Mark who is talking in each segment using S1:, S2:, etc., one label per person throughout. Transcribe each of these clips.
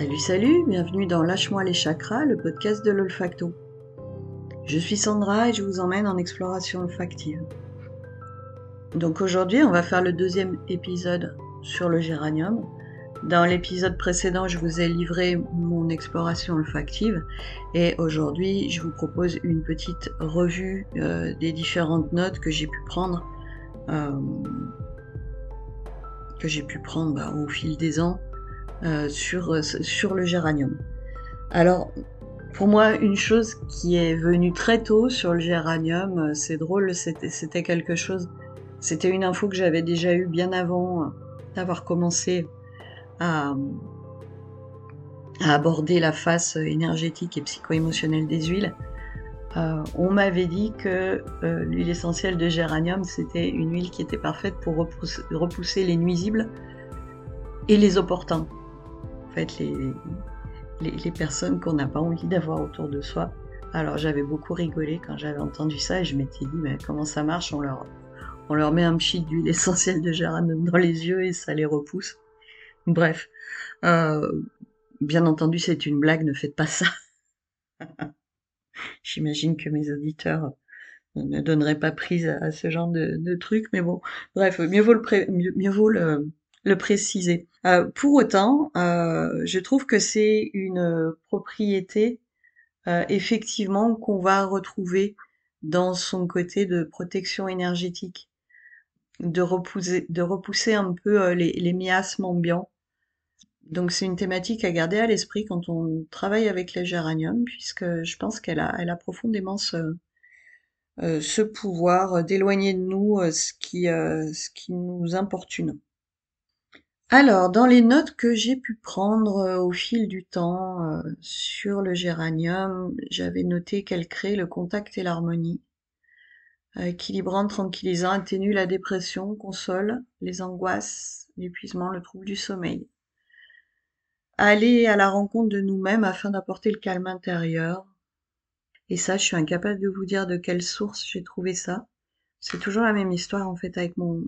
S1: Salut, salut, bienvenue dans Lâche-moi les chakras, le podcast de l'olfacto. Je suis Sandra et je vous emmène en exploration olfactive. Donc aujourd'hui, on va faire le deuxième épisode sur le géranium. Dans l'épisode précédent, je vous ai livré mon exploration olfactive et aujourd'hui, je vous propose une petite revue euh, des différentes notes que j'ai pu prendre euh, que j'ai pu prendre bah, au fil des ans sur, euh, sur le géranium. Alors, pour moi, une chose qui est venue très tôt sur le géranium, euh, c'est drôle, c'était quelque chose, c'était une info que j'avais déjà eue bien avant d'avoir commencé à, aborder la face énergétique et psycho-émotionnelle des huiles. Euh, on m'avait dit que l'huile essentielle de géranium, c'était une huile qui était parfaite pour repousser, repousser les nuisibles et les opportuns en fait, les, les, personnes qu'on n'a pas envie d'avoir autour de soi. Alors j'avais beaucoup rigolé quand j'avais entendu ça et je m'étais dit, mais comment ça marche? On leur, on leur met un pchit d'huile essentielle de géranium dans les yeux et ça les repousse. Bref, euh, bien entendu c'est une blague, ne faites pas ça. J'imagine que mes auditeurs ne donneraient pas prise à, ce genre de, de truc, mais bon, bref, mieux vaut le, mieux vaut le, le préciser. Euh, pour autant, euh, je trouve que c'est une propriété euh, effectivement qu'on va retrouver dans son côté de protection énergétique, de repousser, de repousser un peu les, les miasmes ambiants. Donc c'est une thématique à garder à l'esprit quand on travaille avec les géraniums, puisque je pense qu'elle a, elle a profondément ce, ce pouvoir d'éloigner de nous ce qui, ce qui nous importune. Alors, dans les notes que j'ai pu prendre euh, au fil du temps euh, sur le géranium, j'avais noté qu'elle crée le contact et l'harmonie. équilibrant, tranquillisant, atténue la dépression, console les angoisses, l'épuisement, le trouble du sommeil. Aller à la rencontre de nous-mêmes afin d'apporter le calme intérieur. Et ça, je suis incapable de vous dire de quelle source j'ai trouvé ça. C'est toujours la même histoire en fait avec mon,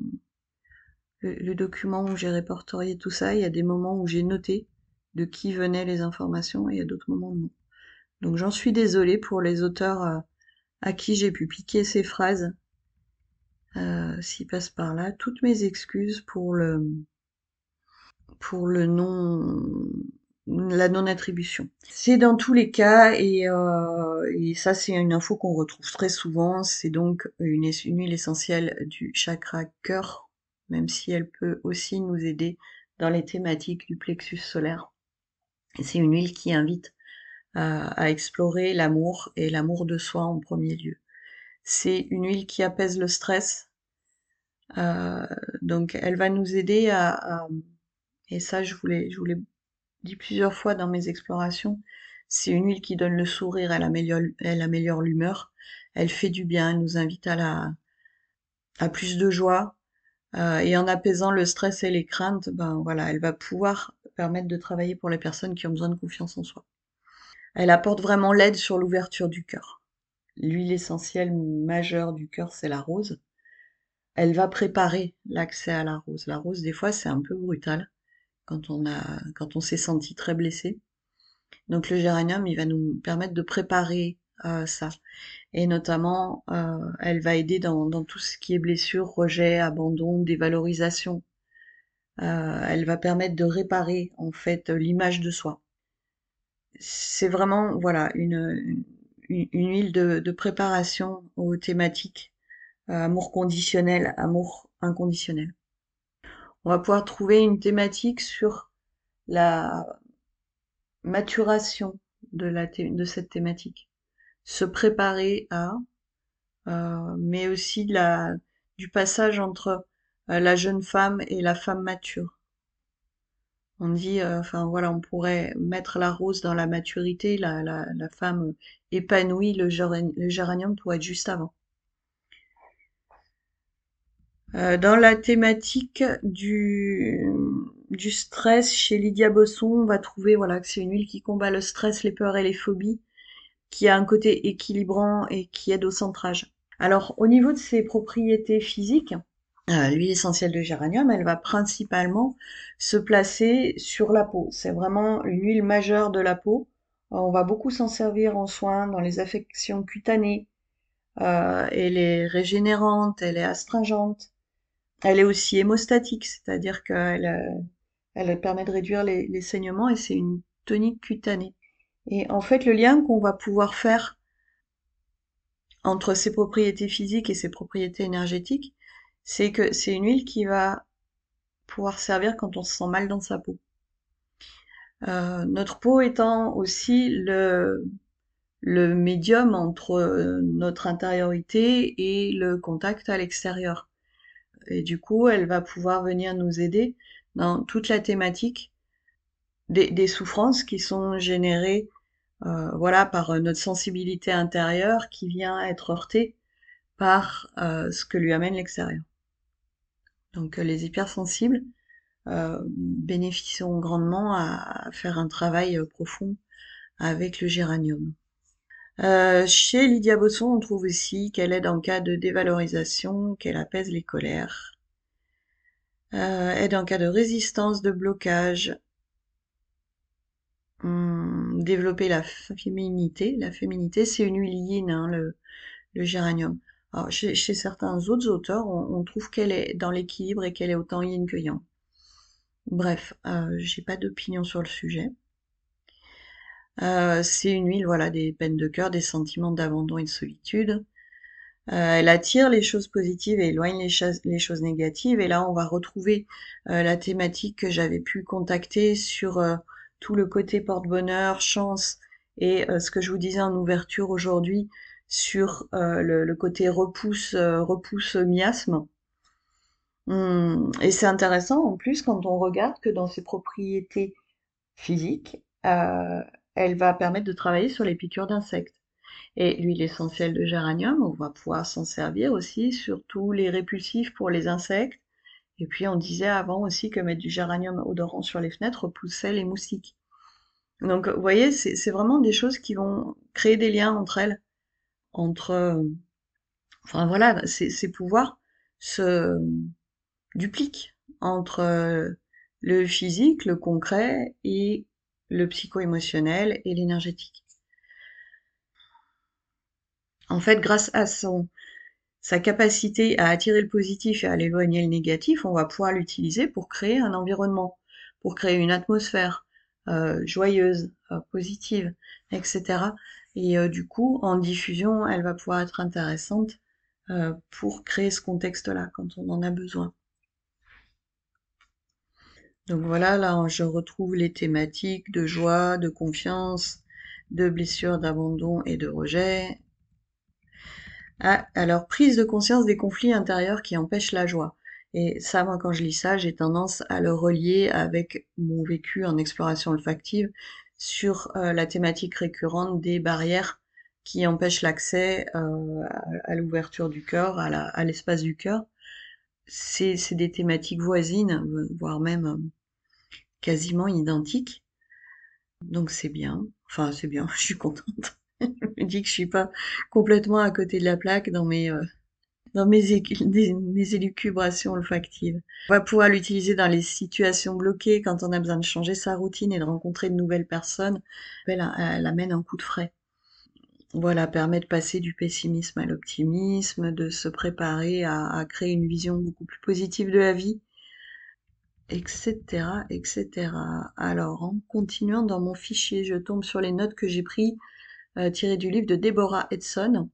S1: le, document où j'ai répertorié tout ça, il y a des moments où j'ai noté de qui venaient les informations et a d'autres moments non. Donc j'en suis désolée pour les auteurs euh, à qui j'ai pu piquer ces phrases. Euh, S'ils passent par là, toutes mes excuses pour le pour le non la non-attribution. C'est dans tous les cas, et, euh, ça c'est une info qu'on retrouve très souvent, c'est donc une, une huile essentielle du chakra cœur même si elle peut aussi nous aider dans les thématiques du plexus solaire. C'est une huile qui invite à, explorer l'amour et l'amour de soi en premier lieu. C'est une huile qui apaise le stress. Euh, donc elle va nous aider à, et ça je vous l'ai dit plusieurs fois dans mes explorations, c'est une huile qui donne le sourire, elle améliore, l'humeur, elle fait du bien, elle nous invite à plus de joie, euh, et en apaisant le stress et les craintes, ben voilà, elle va pouvoir permettre de travailler pour les personnes qui ont besoin de confiance en soi. Elle apporte vraiment l'aide sur l'ouverture du cœur. L'huile essentielle majeure du cœur, c'est la rose. Elle va préparer l'accès à la rose. La rose, des fois, c'est un peu brutal quand on a, quand on s'est senti très blessé. Donc le géranium, il va nous permettre de préparer ça. Et notamment, euh, elle va aider dans, tout ce qui est blessure, rejet, abandon, dévalorisation. Euh, elle va permettre de réparer en fait l'image de soi. C'est vraiment voilà une, une, huile de, de, préparation aux thématiques amour conditionnel, amour inconditionnel. On va pouvoir trouver une thématique sur la maturation de, la de cette thématique se préparer à, euh, mais aussi la, du passage entre euh, la jeune femme et la femme mature. On dit, euh, enfin voilà, on pourrait mettre la rose dans la maturité, la, la, la femme épanouie, le, le géranium pourrait être juste avant. dans la thématique du, du stress, chez Lydia Bosson, on va trouver voilà que c'est une huile qui combat le stress, les peurs et les phobies qui a un côté équilibrant et qui aide au centrage. Alors au niveau de ses propriétés physiques, euh, l'huile essentielle de géranium, elle va principalement se placer sur la peau. C'est vraiment une huile majeure de la peau. On va beaucoup s'en servir en soins dans les affections cutanées. Euh, elle est régénérante, elle est astringente. Elle est aussi hémostatique, c'est-à-dire qu'elle euh, elle permet de réduire les saignements et c'est une tonique cutanée. Et en fait, le lien qu'on va pouvoir faire entre ses propriétés physiques et ses propriétés énergétiques, c'est que c'est une huile qui va pouvoir servir quand on se sent mal dans sa peau. Euh, notre peau étant aussi le, le médium entre notre intériorité et le contact à l'extérieur. Et du coup, elle va pouvoir venir nous aider dans toute la thématique des, souffrances qui sont générées euh, voilà par notre sensibilité intérieure qui vient être heurtée par euh, ce que lui amène l'extérieur. Donc les hypersensibles euh, bénéficieront grandement à, faire un travail profond avec le géranium. Euh, chez Lydia Bosson, on trouve aussi qu'elle aide en cas de dévalorisation, qu'elle apaise les colères, euh, aide en cas de résistance, de blocage, développer la féminité. La féminité, c'est une huile yin, hein, le, le géranium. Alors, chez, certains autres auteurs, on, trouve qu'elle est dans l'équilibre et qu'elle est autant yin que yang. Bref, euh, j'ai pas d'opinion sur le sujet. Euh, c'est une huile, voilà, des peines de cœur, des sentiments d'abandon et de solitude. Euh, elle attire les choses positives et éloigne les, choses négatives. Et là, on va retrouver euh, la thématique que j'avais pu contacter sur tout le côté porte-bonheur, chance et ce que je vous disais en ouverture aujourd'hui sur le, côté repousse, repousse miasme. Hum, et c'est intéressant en plus quand on regarde que dans ses propriétés physiques, elle va permettre de travailler sur les piqûres d'insectes. Et l'huile essentielle de géranium, on va pouvoir s'en servir aussi sur tous les répulsifs pour les insectes. Et puis on disait avant aussi que mettre du géranium odorant sur les fenêtres repoussait les moustiques. Donc vous voyez, c'est vraiment des choses qui vont créer des liens entre elles, entre... Enfin voilà, ces pouvoirs se dupliquent entre le physique, le concret et le psycho-émotionnel et l'énergétique. En fait, grâce à son, sa capacité à attirer le positif et à éloigner le négatif, on va pouvoir l'utiliser pour créer un environnement, pour créer une atmosphère euh, joyeuse, euh, positive, etc. Et euh, du coup, en diffusion, elle va pouvoir être intéressante pour créer ce contexte-là quand on en a besoin. Donc voilà, là je retrouve les thématiques de joie, de confiance, de blessure, d'abandon et de rejet. Ah, alors prise de conscience des conflits intérieurs qui empêchent la joie. Et ça, moi, quand je lis ça, j'ai tendance à le relier avec mon vécu en exploration olfactive sur euh, la thématique récurrente des barrières qui empêchent l'accès euh, à, l'ouverture du cœur, à l'espace du cœur c'est des thématiques voisines, voire même euh, quasiment identiques. Donc c'est bien. Enfin, c'est bien, je suis contente. Je me dis que je suis pas complètement à côté de la plaque dans mes euh, dans mes, élucubrations olfactives. On va pouvoir l'utiliser dans les situations bloquées quand on a besoin de changer sa routine et de rencontrer de nouvelles personnes. Elle, amène un coup de frais voilà, permet de passer du pessimisme à l'optimisme, de se préparer à, créer une vision beaucoup plus positive de la vie, etc., etc. Alors, en continuant dans mon fichier, je tombe sur les notes que j'ai prises euh, tirées du livre de Deborah Edson,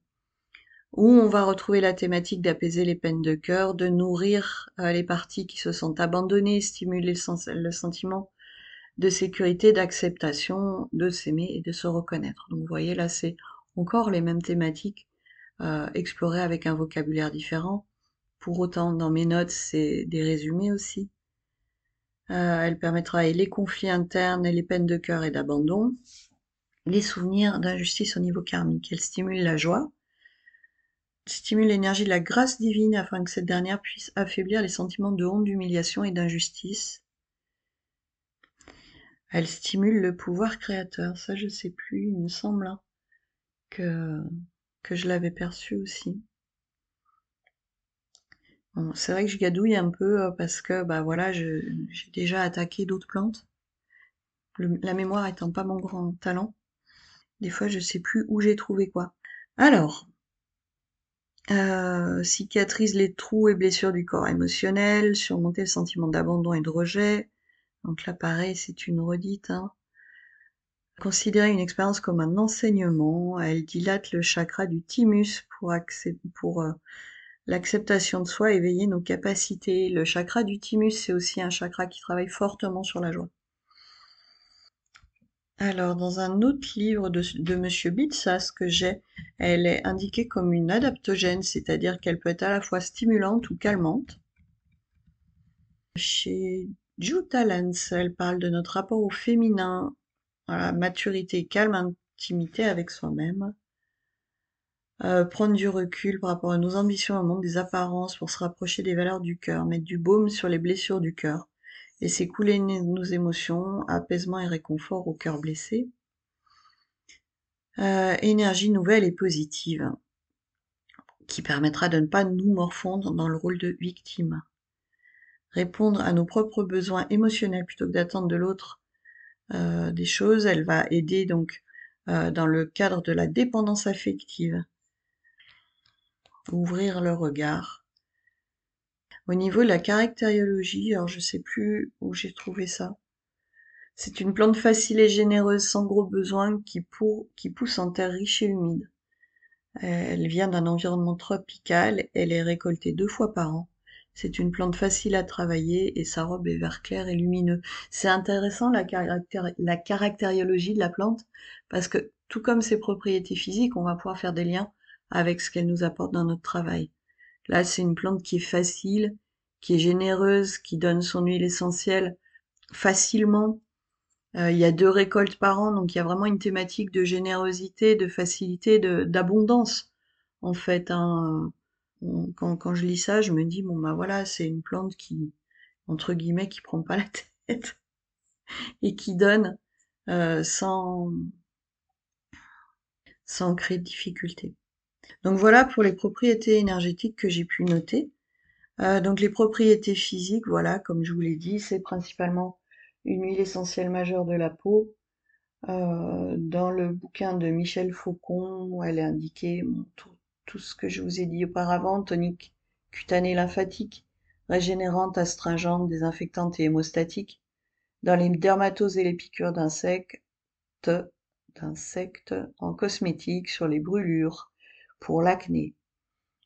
S1: où on va retrouver la thématique d'apaiser les peines de cœur, de nourrir euh, les parties qui se sentent abandonnées, stimuler le, le sentiment de sécurité, d'acceptation, de s'aimer et de se reconnaître. Donc vous voyez là c'est encore les mêmes thématiques euh, explorées avec un vocabulaire différent. Pour autant, dans mes notes, c'est des résumés aussi. Euh, elle permettra les conflits internes et les peines de cœur et d'abandon, les souvenirs d'injustice au niveau karmique. Elle stimule la joie, stimule l'énergie de la grâce divine afin que cette dernière puisse affaiblir les sentiments de honte, d'humiliation et d'injustice. Elle stimule le pouvoir créateur, ça je sais plus, il me semble. Hein que, je l'avais perçu aussi. C'est vrai que je gadouille un peu euh, parce que bah voilà, j'ai déjà attaqué d'autres plantes. la mémoire étant pas mon grand talent, des fois je sais plus où j'ai trouvé quoi. Alors, euh, cicatrise les trous et blessures du corps émotionnel, surmonter le sentiment d'abandon et de rejet. Donc là, pareil, c'est une redite. Hein. Considérer une expérience comme un enseignement, elle dilate le chakra du thymus pour, pour euh, l'acceptation de soi, éveiller nos capacités. Le chakra du thymus, c'est aussi un chakra qui travaille fortement sur la joie. Alors, dans un autre livre de, Monsieur Bitsas que j'ai, elle est indiquée comme une adaptogène, c'est-à-dire qu'elle peut être à la fois stimulante ou calmante. Chez Jutalens, elle parle de notre rapport au féminin, à la maturité, calme, intimité avec soi-même. Euh, prendre du recul par rapport à nos ambitions au monde des apparences pour se rapprocher des valeurs du cœur, mettre du baume sur les blessures du cœur et s'écouler nos émotions, apaisement et réconfort au cœur blessé. Euh, énergie nouvelle et positive qui permettra de ne pas nous morfondre dans le rôle de victime. Répondre à nos propres besoins émotionnels plutôt que d'attendre de l'autre euh, des choses, elle va aider donc euh, dans le cadre de la dépendance affective. Ouvrir le regard, au niveau de la caractériologie, alors je sais plus où j'ai trouvé ça. C'est une plante facile et généreuse sans gros besoins qui, pousse en terre riche et humide. Elle vient d'un environnement tropical, elle est récoltée deux fois par an. C'est une plante facile à travailler et sa robe est vert clair et lumineux. C'est intéressant la caractériologie de la plante parce que tout comme ses propriétés physiques, on va pouvoir faire des liens avec ce qu'elle nous apporte dans notre travail. Là, c'est une plante qui est facile, qui est généreuse, qui donne son huile essentielle facilement. Euh, il y a deux récoltes par an, donc il y a vraiment une thématique de générosité, de facilité, d'abondance. En fait, hein. quand, je lis ça, je me dis bon bah voilà, c'est une plante qui entre guillemets qui prend pas la tête et qui donne euh, sans sans créer de difficultés. Donc voilà pour les propriétés énergétiques que j'ai pu noter. Euh, donc les propriétés physiques, voilà, comme je vous l'ai dit, c'est principalement une huile essentielle majeure de la peau. Euh, dans le bouquin de Michel Faucon, elle est indiquée tout, tout, ce que je vous ai dit auparavant, tonique cutanée lymphatique, régénérante, astringente, désinfectante et hémostatique. Dans les dermatoses et les piqûres d'insectes, d'insectes en cosmétique, sur les brûlures, pour l'acné.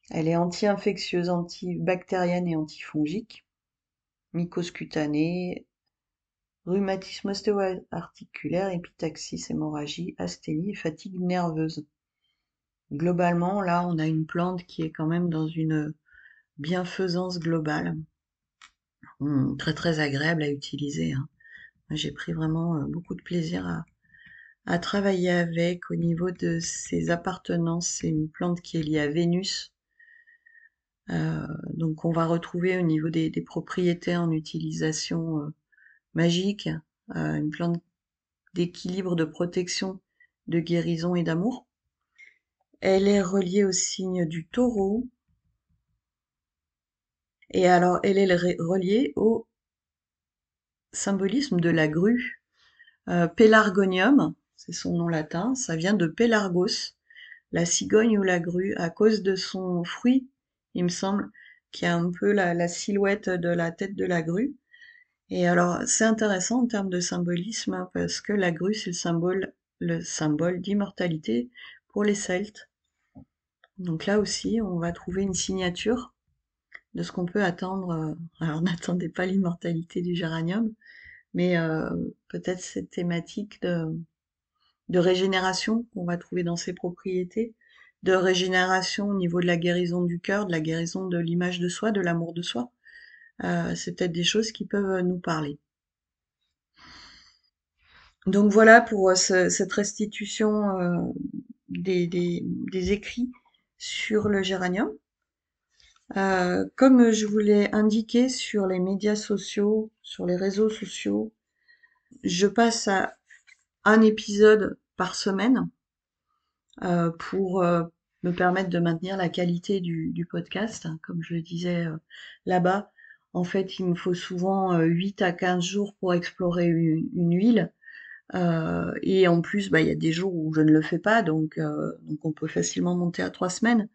S1: Elle est anti-infectieuse, antibactérienne et antifongique. Mycose cutanée, rhumatisme ostéo-articulaire, épitaxis, hémorragie, asthénie et fatigue nerveuse. Globalement, là, on a une plante qui est quand même dans une bienfaisance globale. Hum, très très agréable à utiliser. Hein. J'ai pris vraiment euh, beaucoup de plaisir à, à travailler avec. Au niveau de ses appartenances, c'est une plante qui est liée à Vénus. Euh, donc on va retrouver au niveau des, propriétés en utilisation euh, magique, euh, une plante d'équilibre, de protection, de guérison et d'amour. Elle est reliée au signe du taureau. Et alors, elle est reliée au symbolisme de la grue. Pélargonium, c'est son nom latin, ça vient de Pélargos, la cigogne ou la grue, à cause de son fruit, il me semble, qui a un peu la, silhouette de la tête de la grue. Et alors, c'est intéressant en termes de symbolisme, hein, parce que la grue, c'est le symbole, le symbole d'immortalité pour les Celtes. Donc là aussi, on va trouver une signature de ce qu'on peut attendre. Euh, alors, n'attendez pas l'immortalité du géranium, mais euh, peut-être cette thématique de, de régénération qu'on va trouver dans ces propriétés, de régénération au niveau de la guérison du cœur, de la guérison de l'image de soi, de l'amour de soi. Euh, c'est peut-être des choses qui peuvent nous parler. Donc voilà pour euh, cette restitution euh, des, des, écrits sur le géranium. comme je vous l'ai indiqué sur les médias sociaux, sur les réseaux sociaux, je passe à un épisode par semaine euh, pour euh, me permettre de maintenir la qualité du, podcast. Comme je le disais là-bas, en fait, il me faut souvent 8 à 15 jours pour explorer une, huile. et en plus, bah, il y a des jours où je ne le fais pas, donc, donc on peut facilement monter à 3 semaines,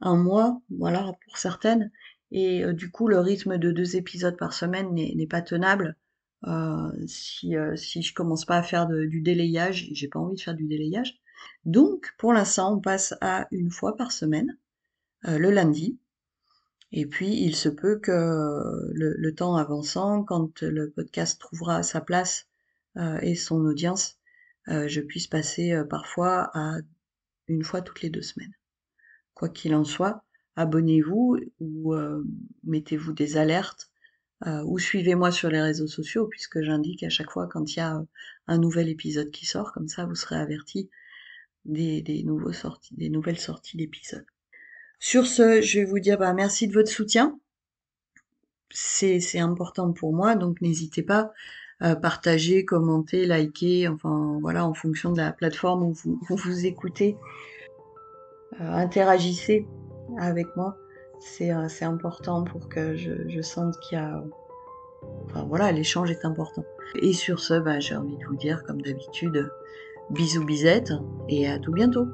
S1: un mois, voilà, pour certaines. Et du coup, le rythme de deux épisodes par semaine n'est pas tenable. Euh, si, euh, si je commence pas à faire du délayage, j'ai pas envie de faire du délayage. Donc, pour l'instant, on passe à une fois par semaine, euh, le lundi. Et puis, il se peut que le, temps avançant, quand le podcast trouvera sa place et son audience, je puisse passer parfois à une fois toutes les deux semaines. Quoi qu'il en soit, abonnez-vous ou mettez-vous des alertes euh, ou suivez-moi sur les réseaux sociaux puisque j'indique à chaque fois quand il y a euh, un nouvel épisode qui sort, comme ça vous serez averti des, nouveaux sorties, des nouvelles sorties d'épisodes. Sur ce, je vais vous dire bah, merci de votre soutien. C'est important pour moi, donc n'hésitez pas à partager, commenter, liker, enfin voilà, en fonction de la plateforme où vous vous, écoutez. Euh, interagissez avec moi. Euh, c'est important pour que je, sente qu'il y a... Enfin voilà, l'échange est important. Et sur ce, bah, j'ai envie de vous dire, comme d'habitude, bisous bisettes et à tout bientôt.